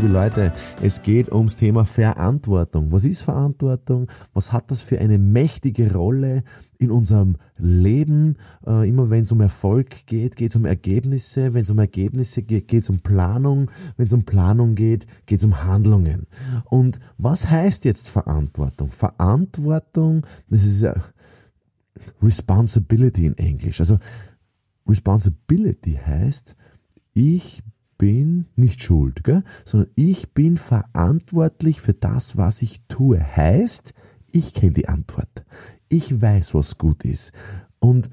Liebe Leute, es geht ums Thema Verantwortung. Was ist Verantwortung? Was hat das für eine mächtige Rolle in unserem Leben? Äh, immer wenn es um Erfolg geht, geht es um Ergebnisse. Wenn es um Ergebnisse geht, geht es um Planung. Wenn es um Planung geht, geht es um Handlungen. Und was heißt jetzt Verantwortung? Verantwortung, das ist ja Responsibility in Englisch. Also Responsibility heißt, ich bin nicht schuld, gell? sondern ich bin verantwortlich für das, was ich tue. Heißt, ich kenne die Antwort. Ich weiß, was gut ist. Und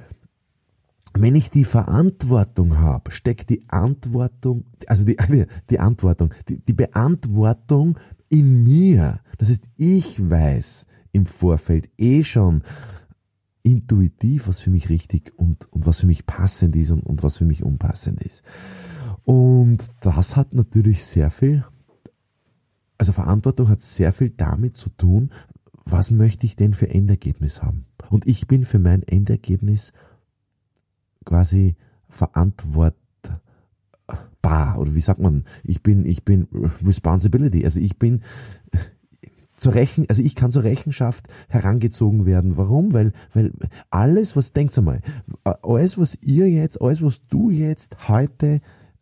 wenn ich die Verantwortung habe, steckt die Antwortung, also die, die Antwortung, die, die Beantwortung in mir. Das heißt, ich weiß im Vorfeld eh schon intuitiv, was für mich richtig und, und was für mich passend ist und, und was für mich unpassend ist. Und das hat natürlich sehr viel, also Verantwortung hat sehr viel damit zu tun, was möchte ich denn für Endergebnis haben. Und ich bin für mein Endergebnis quasi verantwortbar oder wie sagt man, ich bin, ich bin responsibility, also ich bin zur Rechen, also ich kann zur Rechenschaft herangezogen werden. Warum? Weil, weil alles, was, denkt einmal, alles, was ihr jetzt, alles, was du jetzt heute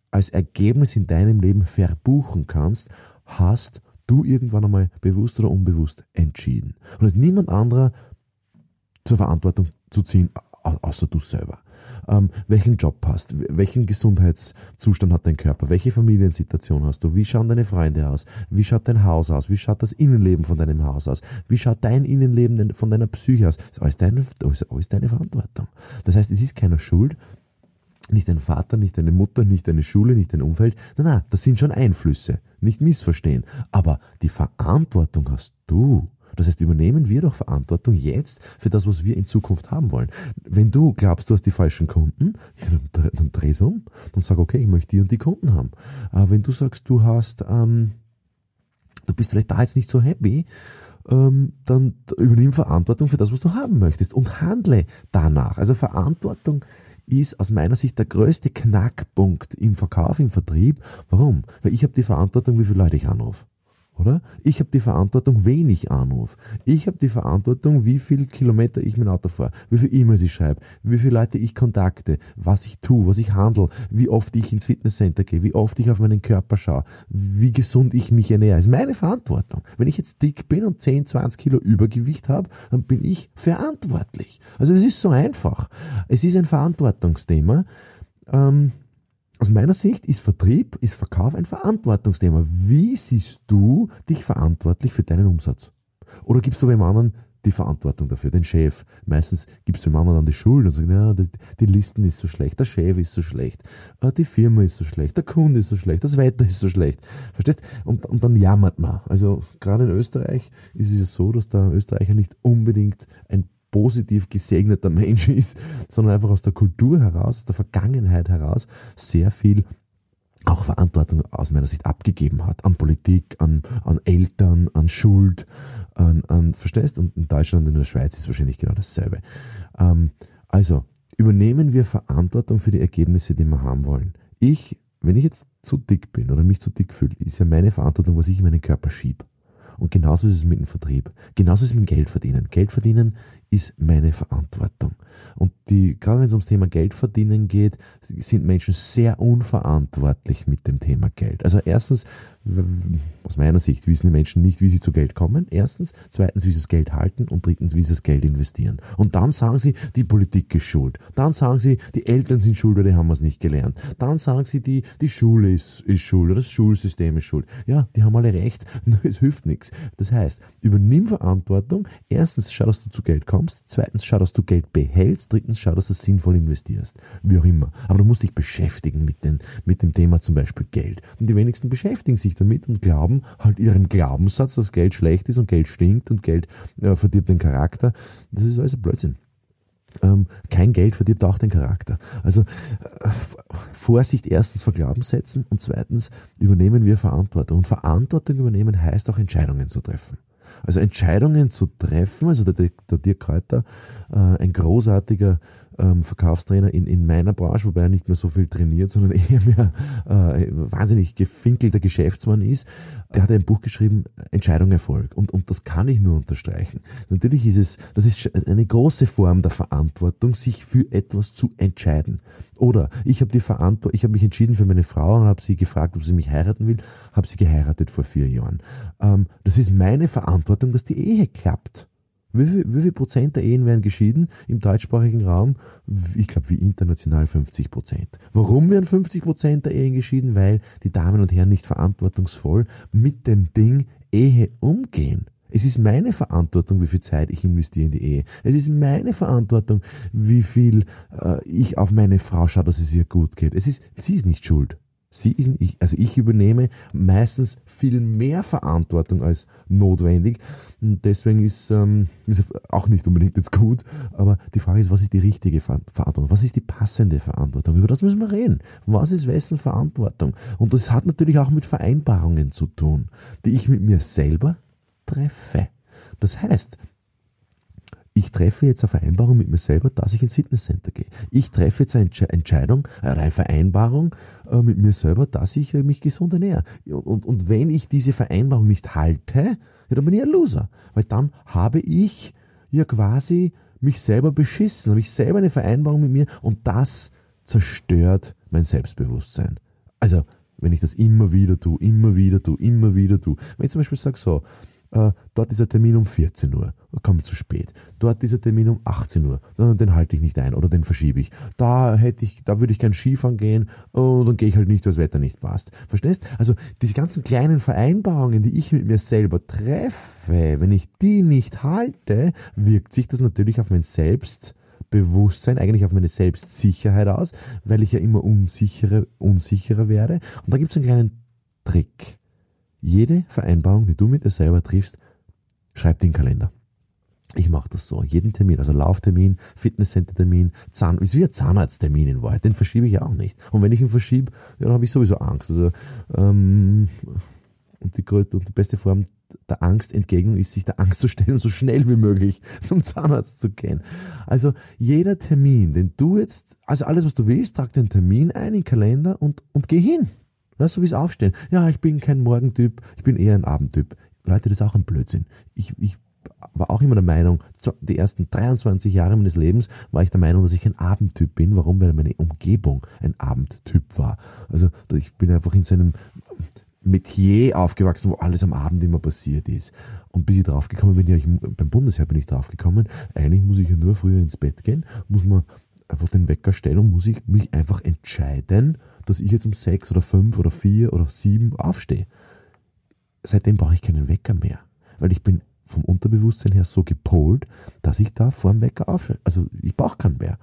als Ergebnis in deinem Leben verbuchen kannst, hast du irgendwann einmal bewusst oder unbewusst entschieden. Und es ist niemand anderer zur Verantwortung zu ziehen, außer du selber. Ähm, welchen Job hast, welchen Gesundheitszustand hat dein Körper, welche Familiensituation hast du, wie schauen deine Freunde aus, wie schaut dein Haus aus, wie schaut das Innenleben von deinem Haus aus, wie schaut dein Innenleben von deiner Psyche aus. Das ist alles deine, alles deine Verantwortung. Das heißt, es ist keiner schuld, nicht dein Vater, nicht deine Mutter, nicht deine Schule, nicht dein Umfeld. Nein, nein, das sind schon Einflüsse. Nicht missverstehen. Aber die Verantwortung hast du. Das heißt, übernehmen wir doch Verantwortung jetzt für das, was wir in Zukunft haben wollen. Wenn du glaubst, du hast die falschen Kunden, ja, dann, dann dreh's um und sag, okay, ich möchte die und die Kunden haben. Aber wenn du sagst, du hast, ähm, du bist vielleicht da jetzt nicht so happy, ähm, dann übernimm Verantwortung für das, was du haben möchtest und handle danach. Also Verantwortung ist aus meiner Sicht der größte Knackpunkt im Verkauf, im Vertrieb. Warum? Weil ich habe die Verantwortung, wie viele Leute ich anrufe oder? Ich habe die Verantwortung, wen ich anrufe. Ich habe die Verantwortung, wie viel Kilometer ich mein Auto fahre, wie viele E-Mails ich schreibe, wie viele Leute ich kontakte, was ich tue, was ich handle, wie oft ich ins Fitnesscenter gehe, wie oft ich auf meinen Körper schaue, wie gesund ich mich ernähre. Das ist meine Verantwortung. Wenn ich jetzt dick bin und 10, 20 Kilo Übergewicht habe, dann bin ich verantwortlich. Also es ist so einfach. Es ist ein Verantwortungsthema. Ähm, aus meiner Sicht ist Vertrieb, ist Verkauf ein Verantwortungsthema. Wie siehst du dich verantwortlich für deinen Umsatz? Oder gibst du dem anderen die Verantwortung dafür, den Chef? Meistens gibst du dem anderen dann die Schuld und sagst, ja, die Listen ist so schlecht, der Chef ist so schlecht, äh, die Firma ist so schlecht, der Kunde ist so schlecht, das Wetter ist so schlecht. Verstehst? Und, und dann jammert man. Also gerade in Österreich ist es ja so, dass der Österreicher nicht unbedingt ein positiv gesegneter Mensch ist, sondern einfach aus der Kultur heraus, aus der Vergangenheit heraus sehr viel auch Verantwortung aus meiner Sicht abgegeben hat an Politik, an, an Eltern, an Schuld, an, an verstehst? Und in Deutschland und in der Schweiz ist wahrscheinlich genau dasselbe. Ähm, also übernehmen wir Verantwortung für die Ergebnisse, die wir haben wollen. Ich, wenn ich jetzt zu dick bin oder mich zu dick fühle, ist ja meine Verantwortung, was ich in meinen Körper schiebe. Und genauso ist es mit dem Vertrieb. Genauso ist es mit dem Geld verdienen. Geld verdienen ist meine Verantwortung. Und die, gerade wenn es ums Thema Geld verdienen geht, sind Menschen sehr unverantwortlich mit dem Thema Geld. Also erstens, aus meiner Sicht, wissen die Menschen nicht, wie sie zu Geld kommen. Erstens. Zweitens, wie sie das Geld halten. Und drittens, wie sie das Geld investieren. Und dann sagen sie, die Politik ist schuld. Dann sagen sie, die Eltern sind schuld, oder die haben es nicht gelernt. Dann sagen sie, die, die Schule ist, ist schuld, oder das Schulsystem ist schuld. Ja, die haben alle recht, es hilft nichts. Das heißt, übernimm Verantwortung. Erstens, schau, dass du zu Geld kommst bekommst. Zweitens, schau, dass du Geld behältst. Drittens, schau, dass du es sinnvoll investierst. Wie auch immer. Aber du musst dich beschäftigen mit, den, mit dem Thema zum Beispiel Geld. Und die wenigsten beschäftigen sich damit und glauben halt ihrem Glaubenssatz, dass Geld schlecht ist und Geld stinkt und Geld äh, verdirbt den Charakter. Das ist alles ein Blödsinn. Ähm, kein Geld verdirbt auch den Charakter. Also äh, Vorsicht erstens vor Glaubenssätzen und zweitens übernehmen wir Verantwortung. Und Verantwortung übernehmen heißt auch Entscheidungen zu treffen. Also Entscheidungen zu treffen, also der, der Dirk Kräuter, äh, ein großartiger ähm, Verkaufstrainer in, in meiner Branche, wobei er nicht mehr so viel trainiert, sondern eher mehr äh, wahnsinnig gefinkelter Geschäftsmann ist, der hat ein Buch geschrieben, Entscheidung Erfolg. Und, und das kann ich nur unterstreichen. Natürlich ist es, das ist eine große Form der Verantwortung, sich für etwas zu entscheiden. Oder ich habe die Verantwortung, ich habe mich entschieden für meine Frau und habe sie gefragt, ob sie mich heiraten will, habe sie geheiratet vor vier Jahren. Ähm, das ist meine Verantwortung, dass die Ehe klappt. Wie viel, wie viel Prozent der Ehen werden geschieden im deutschsprachigen Raum? Ich glaube, wie international 50 Prozent. Warum werden 50 Prozent der Ehen geschieden? Weil die Damen und Herren nicht verantwortungsvoll mit dem Ding Ehe umgehen. Es ist meine Verantwortung, wie viel Zeit ich investiere in die Ehe. Es ist meine Verantwortung, wie viel äh, ich auf meine Frau schaue, dass es ihr gut geht. Es ist, sie ist nicht schuld. Sie ist, ich, also ich übernehme meistens viel mehr Verantwortung als notwendig. Und deswegen ist, ähm, ist auch nicht unbedingt jetzt gut. Aber die Frage ist, was ist die richtige Verantwortung? Was ist die passende Verantwortung? Über das müssen wir reden. Was ist wessen Verantwortung? Und das hat natürlich auch mit Vereinbarungen zu tun, die ich mit mir selber treffe. Das heißt, ich treffe jetzt eine Vereinbarung mit mir selber, dass ich ins Fitnesscenter gehe. Ich treffe jetzt eine Entscheidung, eine Vereinbarung äh, mit mir selber, dass ich äh, mich gesund ernähre. Und, und wenn ich diese Vereinbarung nicht halte, dann bin ich ein Loser. Weil dann habe ich ja quasi mich selber beschissen, habe ich selber eine Vereinbarung mit mir und das zerstört mein Selbstbewusstsein. Also, wenn ich das immer wieder tue, immer wieder tue, immer wieder tue. Wenn ich zum Beispiel sage so, äh, dort ist der Termin um 14 Uhr, kommt zu spät. Dort ist der Termin um 18 Uhr, den halte ich nicht ein oder den verschiebe ich. Da hätte ich, da würde ich gern Skifahren gehen und dann gehe ich halt nicht, weil das Wetter nicht passt. Verstehst? Also diese ganzen kleinen Vereinbarungen, die ich mit mir selber treffe, wenn ich die nicht halte, wirkt sich das natürlich auf mein Selbstbewusstsein, eigentlich auf meine Selbstsicherheit aus, weil ich ja immer unsicherer, unsicherer werde. Und da gibt es einen kleinen Trick. Jede Vereinbarung, die du mit dir selber triffst, schreib den Kalender. Ich mache das so. Jeden Termin, also Lauftermin, Fitnesscenter-Termin, Zahn, ist wie ein Zahnarzttermin in Wahrheit. Den verschiebe ich auch nicht. Und wenn ich ihn verschiebe, ja, dann habe ich sowieso Angst. Also, ähm, und die, und die beste Form der Angstentgegnung ist, sich der Angst zu stellen und so schnell wie möglich zum Zahnarzt zu gehen. Also jeder Termin, den du jetzt, also alles, was du willst, trag den Termin ein in den Kalender und, und geh hin. Weißt du, wie es aufstehen? Ja, ich bin kein Morgentyp, ich bin eher ein Abendtyp. Leute, das ist auch ein Blödsinn. Ich, ich war auch immer der Meinung, die ersten 23 Jahre meines Lebens war ich der Meinung, dass ich ein Abendtyp bin. Warum? Weil meine Umgebung ein Abendtyp war. Also ich bin einfach in so einem Metier aufgewachsen, wo alles am Abend immer passiert ist. Und bis ich draufgekommen bin, ja, ich, beim Bundesheer bin ich draufgekommen, eigentlich muss ich ja nur früher ins Bett gehen, muss man einfach den Wecker stellen und muss ich mich einfach entscheiden, dass ich jetzt um sechs oder fünf oder vier oder sieben aufstehe. Seitdem brauche ich keinen Wecker mehr, weil ich bin vom Unterbewusstsein her so gepolt, dass ich da vor dem Wecker aufstehe. Also ich brauche keinen mehr.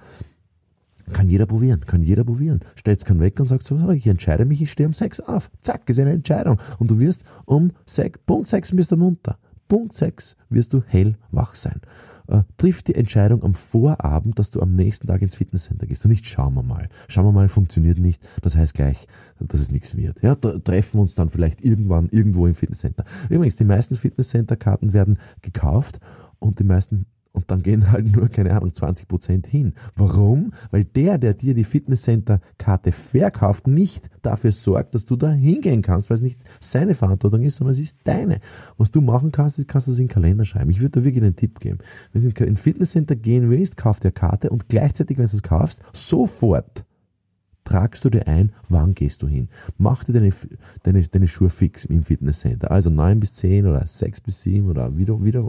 Kann jeder probieren, kann jeder probieren. Stellt keinen Wecker und sagt so, ich entscheide mich, ich stehe um sechs auf. Zack, ist eine Entscheidung. Und du wirst um sechs, Punkt sechs bist du munter. Punkt sechs wirst du hellwach sein äh, triff die Entscheidung am Vorabend, dass du am nächsten Tag ins Fitnesscenter gehst und nicht schauen wir mal. Schauen wir mal, funktioniert nicht. Das heißt gleich, dass es nichts wird. Ja, treffen uns dann vielleicht irgendwann irgendwo im Fitnesscenter. Übrigens, die meisten Fitnesscenter-Karten werden gekauft und die meisten und dann gehen halt nur, keine Ahnung, 20 Prozent hin. Warum? Weil der, der dir die Fitnesscenter-Karte verkauft, nicht dafür sorgt, dass du da hingehen kannst, weil es nicht seine Verantwortung ist, sondern es ist deine. Was du machen kannst, ist, kannst du es in den Kalender schreiben. Ich würde da wirklich einen Tipp geben. Wenn du in ein Fitnesscenter gehen willst, kauf dir Karte und gleichzeitig, wenn du es kaufst, sofort tragst du dir ein, wann gehst du hin. Mach dir deine, deine, deine Schuhe fix im Fitnesscenter. Also 9 bis 10 oder 6 bis 7 oder wieder, wieder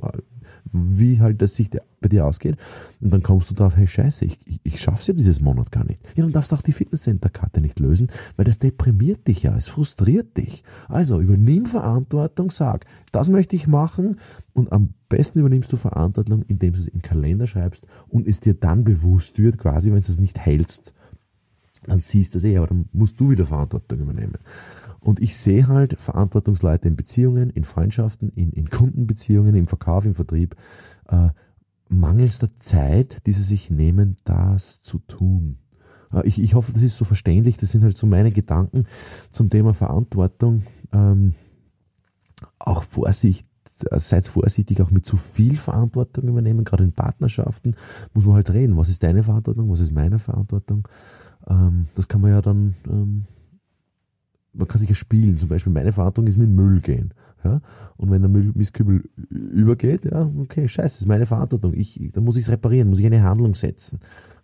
wie halt das sich bei dir ausgeht. Und dann kommst du drauf, hey Scheiße, ich, ich, ich schaff's ja dieses Monat gar nicht. Ja, dann darfst du auch die Fitnesscenter-Karte nicht lösen, weil das deprimiert dich ja, es frustriert dich. Also übernimm Verantwortung, sag, das möchte ich machen und am besten übernimmst du Verantwortung, indem du es im Kalender schreibst und es dir dann bewusst wird, quasi, wenn du es nicht hältst, dann siehst du es eh, aber dann musst du wieder Verantwortung übernehmen. Und ich sehe halt Verantwortungsleute in Beziehungen, in Freundschaften, in, in Kundenbeziehungen, im Verkauf, im Vertrieb, äh, mangels der Zeit, die sie sich nehmen, das zu tun. Äh, ich, ich hoffe, das ist so verständlich. Das sind halt so meine Gedanken zum Thema Verantwortung. Ähm, auch Vorsicht, äh, seid vorsichtig, auch mit zu viel Verantwortung übernehmen. Gerade in Partnerschaften muss man halt reden. Was ist deine Verantwortung? Was ist meine Verantwortung? Ähm, das kann man ja dann ähm, man kann sich ja spielen. Zum Beispiel meine Verantwortung ist mit Müll gehen. Ja? Und wenn der Müllmistkübel übergeht, ja, okay, scheiße, das ist meine Verantwortung. Ich, dann muss ich es reparieren, muss ich eine Handlung setzen.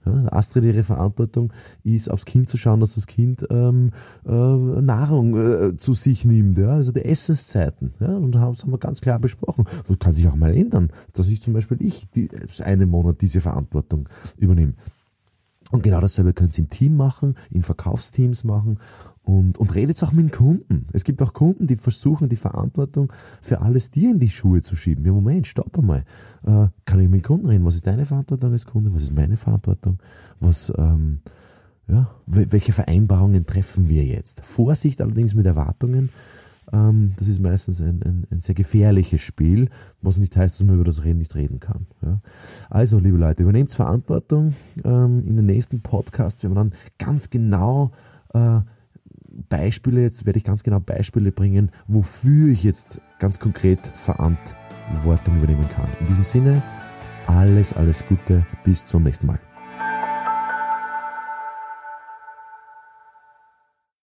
Ja? Astrid, ihre Verantwortung ist, aufs Kind zu schauen, dass das Kind ähm, äh, Nahrung äh, zu sich nimmt, ja? also die Essenszeiten. Ja? Und das haben wir ganz klar besprochen. Das kann sich auch mal ändern, dass ich zum Beispiel ich die, einen Monat diese Verantwortung übernehme. Und genau dasselbe könnt ihr im Team machen, in Verkaufsteams machen und, und redet auch mit den Kunden. Es gibt auch Kunden, die versuchen, die Verantwortung für alles dir in die Schuhe zu schieben. Ja, Moment, stopp einmal. Äh, kann ich mit dem Kunden reden? Was ist deine Verantwortung als Kunde? Was ist meine Verantwortung? Was, ähm, ja, welche Vereinbarungen treffen wir jetzt? Vorsicht allerdings mit Erwartungen. Ähm, das ist meistens ein, ein, ein, sehr gefährliches Spiel, was nicht heißt, dass man über das Reden nicht reden kann. Ja. Also, liebe Leute, übernehmt Verantwortung. Ähm, in den nächsten Podcasts werden wir dann ganz genau äh, Beispiele, jetzt werde ich ganz genau Beispiele bringen, wofür ich jetzt ganz konkret Verantwortung übernehmen kann. In diesem Sinne, alles, alles Gute, bis zum nächsten Mal.